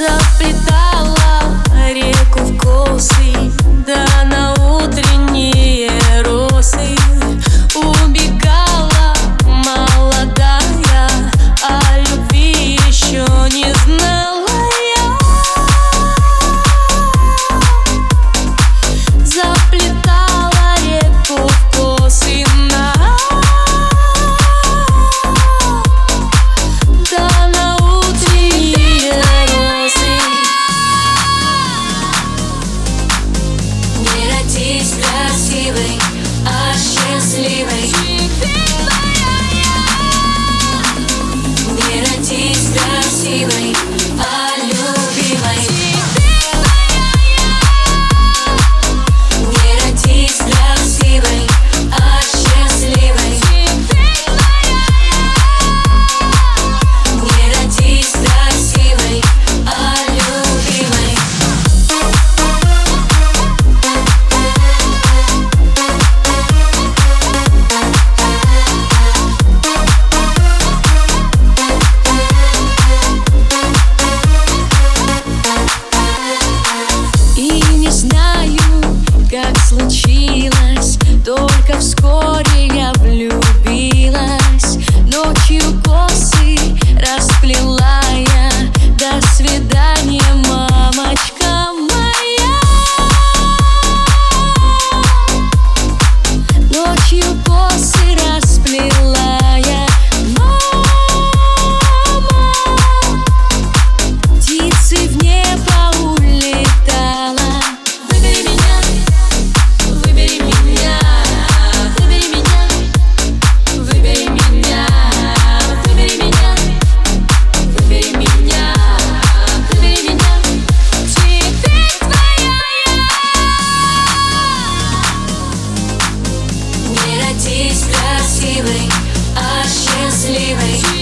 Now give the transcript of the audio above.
Заплетала реку в косы Вскоре я влюбилась. Ночью косы расплела я. До свидания, мамочка моя. Ночью косы расплела leaving